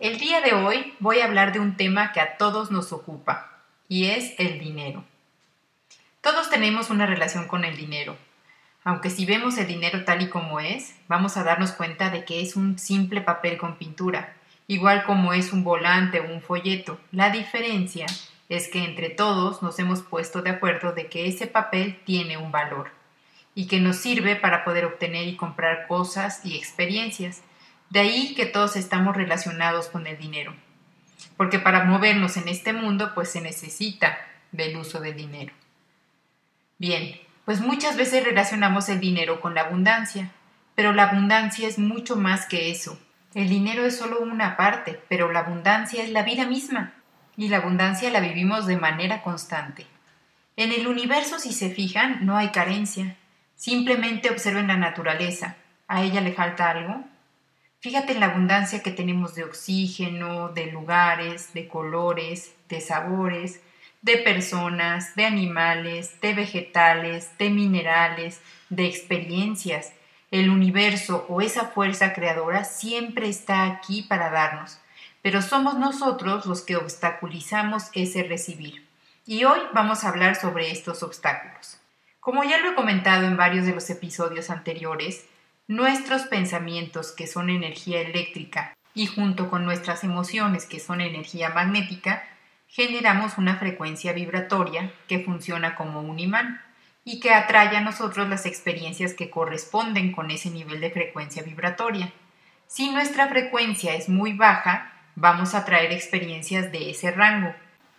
El día de hoy voy a hablar de un tema que a todos nos ocupa y es el dinero. Todos tenemos una relación con el dinero, aunque si vemos el dinero tal y como es, vamos a darnos cuenta de que es un simple papel con pintura, igual como es un volante o un folleto. La diferencia es que entre todos nos hemos puesto de acuerdo de que ese papel tiene un valor y que nos sirve para poder obtener y comprar cosas y experiencias. De ahí que todos estamos relacionados con el dinero. Porque para movernos en este mundo pues se necesita del uso del dinero. Bien, pues muchas veces relacionamos el dinero con la abundancia, pero la abundancia es mucho más que eso. El dinero es solo una parte, pero la abundancia es la vida misma. Y la abundancia la vivimos de manera constante. En el universo, si se fijan, no hay carencia. Simplemente observen la naturaleza. ¿A ella le falta algo? Fíjate en la abundancia que tenemos de oxígeno, de lugares, de colores, de sabores, de personas, de animales, de vegetales, de minerales, de experiencias. El universo o esa fuerza creadora siempre está aquí para darnos, pero somos nosotros los que obstaculizamos ese recibir. Y hoy vamos a hablar sobre estos obstáculos. Como ya lo he comentado en varios de los episodios anteriores, nuestros pensamientos, que son energía eléctrica, y junto con nuestras emociones, que son energía magnética, generamos una frecuencia vibratoria que funciona como un imán y que atrae a nosotros las experiencias que corresponden con ese nivel de frecuencia vibratoria. Si nuestra frecuencia es muy baja, vamos a traer experiencias de ese rango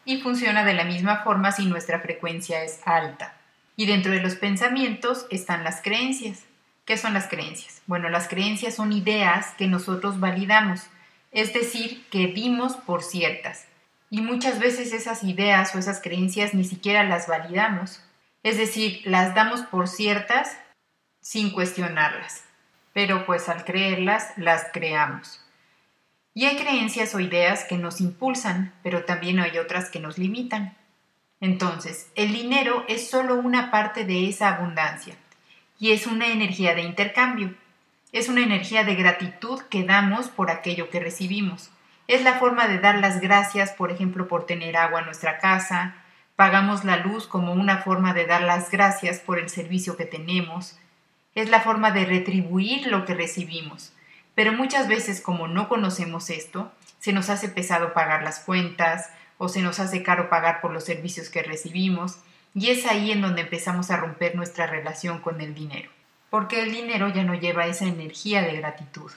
y funciona de la misma forma si nuestra frecuencia es alta. Y dentro de los pensamientos están las creencias. ¿Qué son las creencias? Bueno, las creencias son ideas que nosotros validamos, es decir, que dimos por ciertas. Y muchas veces esas ideas o esas creencias ni siquiera las validamos. Es decir, las damos por ciertas sin cuestionarlas. Pero pues al creerlas, las creamos. Y hay creencias o ideas que nos impulsan, pero también hay otras que nos limitan. Entonces, el dinero es solo una parte de esa abundancia y es una energía de intercambio. Es una energía de gratitud que damos por aquello que recibimos. Es la forma de dar las gracias, por ejemplo, por tener agua en nuestra casa. Pagamos la luz como una forma de dar las gracias por el servicio que tenemos. Es la forma de retribuir lo que recibimos. Pero muchas veces, como no conocemos esto, se nos hace pesado pagar las cuentas, o se nos hace caro pagar por los servicios que recibimos, y es ahí en donde empezamos a romper nuestra relación con el dinero, porque el dinero ya no lleva esa energía de gratitud,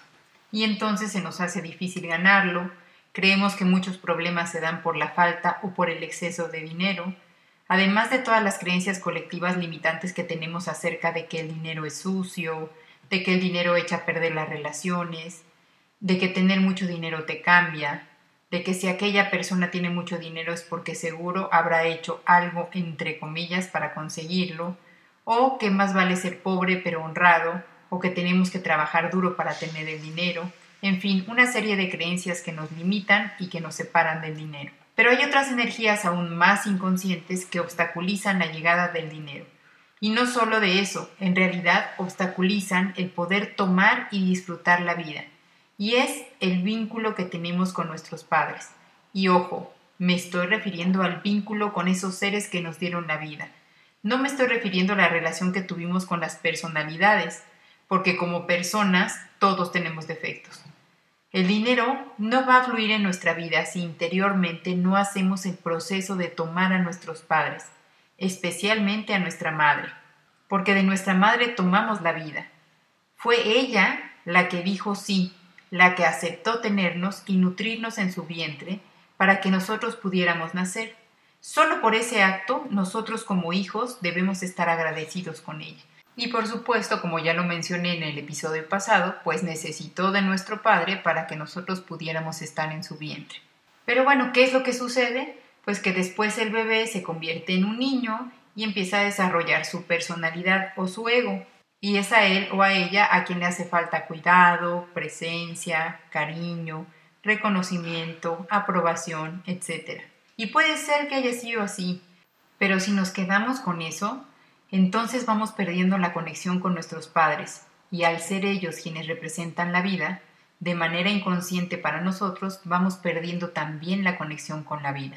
y entonces se nos hace difícil ganarlo, creemos que muchos problemas se dan por la falta o por el exceso de dinero, además de todas las creencias colectivas limitantes que tenemos acerca de que el dinero es sucio, de que el dinero echa a perder las relaciones, de que tener mucho dinero te cambia, de que si aquella persona tiene mucho dinero es porque seguro habrá hecho algo entre comillas para conseguirlo, o que más vale ser pobre pero honrado, o que tenemos que trabajar duro para tener el dinero, en fin, una serie de creencias que nos limitan y que nos separan del dinero. Pero hay otras energías aún más inconscientes que obstaculizan la llegada del dinero. Y no solo de eso, en realidad obstaculizan el poder tomar y disfrutar la vida y es el vínculo que tenemos con nuestros padres. Y ojo, me estoy refiriendo al vínculo con esos seres que nos dieron la vida. No me estoy refiriendo a la relación que tuvimos con las personalidades, porque como personas todos tenemos defectos. El dinero no va a fluir en nuestra vida si interiormente no hacemos el proceso de tomar a nuestros padres, especialmente a nuestra madre, porque de nuestra madre tomamos la vida. Fue ella la que dijo sí, la que aceptó tenernos y nutrirnos en su vientre para que nosotros pudiéramos nacer. Solo por ese acto nosotros como hijos debemos estar agradecidos con ella. Y por supuesto, como ya lo mencioné en el episodio pasado, pues necesitó de nuestro Padre para que nosotros pudiéramos estar en su vientre. Pero bueno, ¿qué es lo que sucede? Pues que después el bebé se convierte en un niño y empieza a desarrollar su personalidad o su ego. Y es a él o a ella a quien le hace falta cuidado, presencia, cariño, reconocimiento, aprobación, etc. Y puede ser que haya sido así, pero si nos quedamos con eso, entonces vamos perdiendo la conexión con nuestros padres, y al ser ellos quienes representan la vida, de manera inconsciente para nosotros, vamos perdiendo también la conexión con la vida.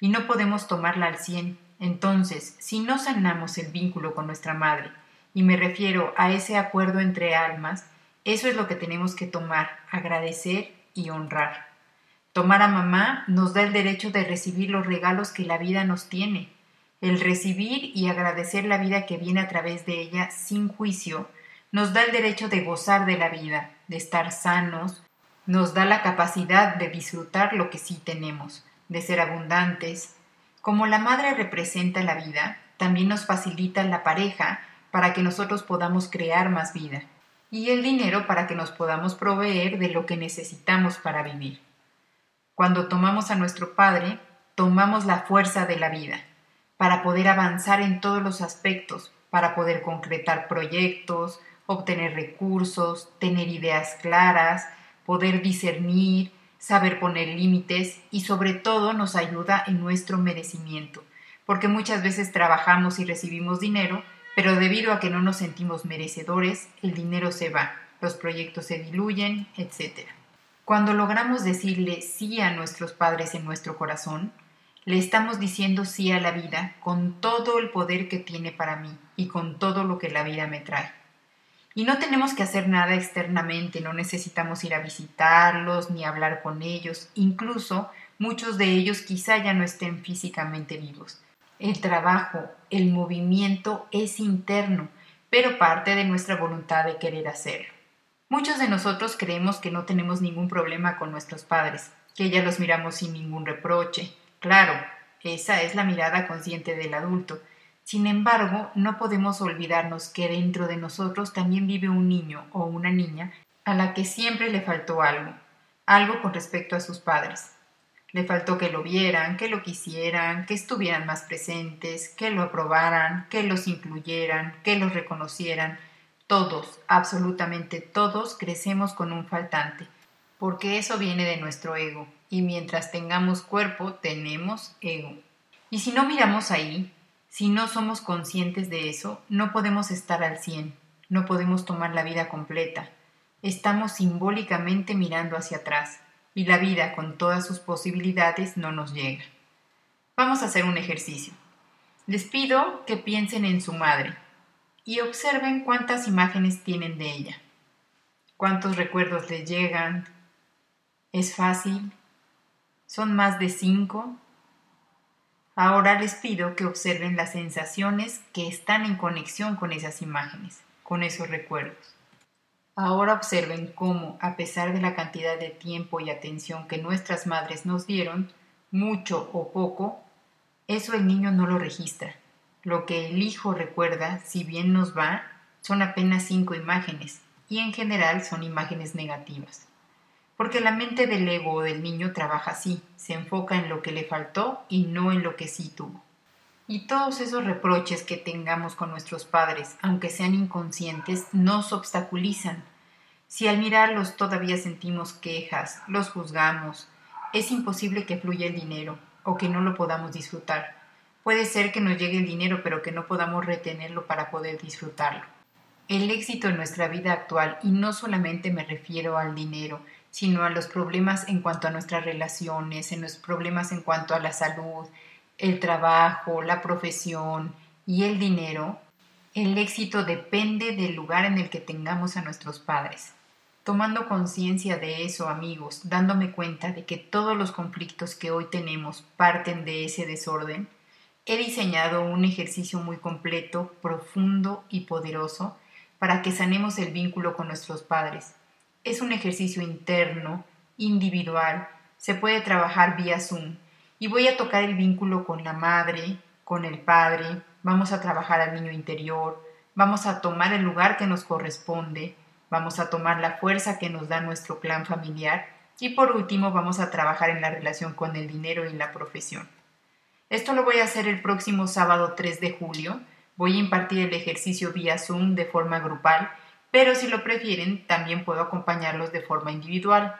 Y no podemos tomarla al cien. Entonces, si no sanamos el vínculo con nuestra madre, y me refiero a ese acuerdo entre almas, eso es lo que tenemos que tomar, agradecer y honrar. Tomar a mamá nos da el derecho de recibir los regalos que la vida nos tiene. El recibir y agradecer la vida que viene a través de ella sin juicio nos da el derecho de gozar de la vida, de estar sanos, nos da la capacidad de disfrutar lo que sí tenemos, de ser abundantes. Como la madre representa la vida, también nos facilita la pareja para que nosotros podamos crear más vida y el dinero para que nos podamos proveer de lo que necesitamos para vivir. Cuando tomamos a nuestro Padre, tomamos la fuerza de la vida, para poder avanzar en todos los aspectos, para poder concretar proyectos, obtener recursos, tener ideas claras, poder discernir, saber poner límites y sobre todo nos ayuda en nuestro merecimiento, porque muchas veces trabajamos y recibimos dinero, pero debido a que no nos sentimos merecedores, el dinero se va, los proyectos se diluyen, etc. Cuando logramos decirle sí a nuestros padres en nuestro corazón, le estamos diciendo sí a la vida con todo el poder que tiene para mí y con todo lo que la vida me trae. Y no tenemos que hacer nada externamente, no necesitamos ir a visitarlos ni hablar con ellos, incluso muchos de ellos quizá ya no estén físicamente vivos. El trabajo, el movimiento es interno, pero parte de nuestra voluntad de querer hacerlo. Muchos de nosotros creemos que no tenemos ningún problema con nuestros padres, que ya los miramos sin ningún reproche. Claro, esa es la mirada consciente del adulto, sin embargo, no podemos olvidarnos que dentro de nosotros también vive un niño o una niña a la que siempre le faltó algo, algo con respecto a sus padres. Le faltó que lo vieran, que lo quisieran, que estuvieran más presentes, que lo aprobaran, que los incluyeran, que los reconocieran. Todos, absolutamente todos, crecemos con un faltante, porque eso viene de nuestro ego, y mientras tengamos cuerpo, tenemos ego. Y si no miramos ahí, si no somos conscientes de eso, no podemos estar al cien, no podemos tomar la vida completa. Estamos simbólicamente mirando hacia atrás y la vida con todas sus posibilidades no nos llega. Vamos a hacer un ejercicio. Les pido que piensen en su madre y observen cuántas imágenes tienen de ella, cuántos recuerdos les llegan. ¿Es fácil? ¿Son más de cinco? Ahora les pido que observen las sensaciones que están en conexión con esas imágenes, con esos recuerdos. Ahora observen cómo, a pesar de la cantidad de tiempo y atención que nuestras madres nos dieron, mucho o poco, eso el niño no lo registra. Lo que el hijo recuerda, si bien nos va, son apenas cinco imágenes, y en general son imágenes negativas porque la mente del ego o del niño trabaja así, se enfoca en lo que le faltó y no en lo que sí tuvo. Y todos esos reproches que tengamos con nuestros padres, aunque sean inconscientes, nos obstaculizan. Si al mirarlos todavía sentimos quejas, los juzgamos, es imposible que fluya el dinero o que no lo podamos disfrutar. Puede ser que nos llegue el dinero pero que no podamos retenerlo para poder disfrutarlo. El éxito en nuestra vida actual, y no solamente me refiero al dinero, sino a los problemas en cuanto a nuestras relaciones, en los problemas en cuanto a la salud, el trabajo, la profesión y el dinero, el éxito depende del lugar en el que tengamos a nuestros padres. Tomando conciencia de eso, amigos, dándome cuenta de que todos los conflictos que hoy tenemos parten de ese desorden, he diseñado un ejercicio muy completo, profundo y poderoso para que sanemos el vínculo con nuestros padres es un ejercicio interno, individual, se puede trabajar vía Zoom y voy a tocar el vínculo con la madre, con el padre, vamos a trabajar al niño interior, vamos a tomar el lugar que nos corresponde, vamos a tomar la fuerza que nos da nuestro clan familiar Y por último vamos a trabajar en la relación con el dinero y la profesión. Esto lo voy a hacer el próximo sábado 3 de julio. Voy a impartir el ejercicio vía Zoom de forma grupal, pero si lo prefieren también puedo acompañarlos de forma individual.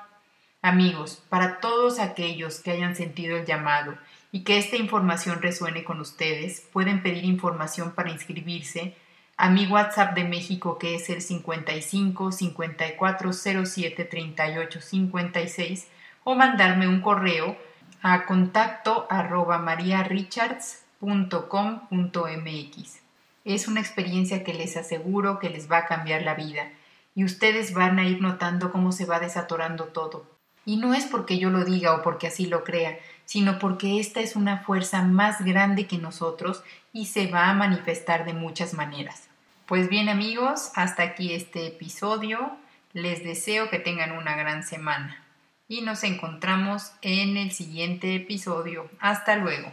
Amigos, para todos aquellos que hayan sentido el llamado y que esta información resuene con ustedes, pueden pedir información para inscribirse a mi WhatsApp de México que es el 55 54 07 38 56 o mandarme un correo a contacto arroba mariarichards.com.mx. Es una experiencia que les aseguro que les va a cambiar la vida y ustedes van a ir notando cómo se va desatorando todo. Y no es porque yo lo diga o porque así lo crea, sino porque esta es una fuerza más grande que nosotros y se va a manifestar de muchas maneras. Pues bien amigos, hasta aquí este episodio. Les deseo que tengan una gran semana y nos encontramos en el siguiente episodio. Hasta luego.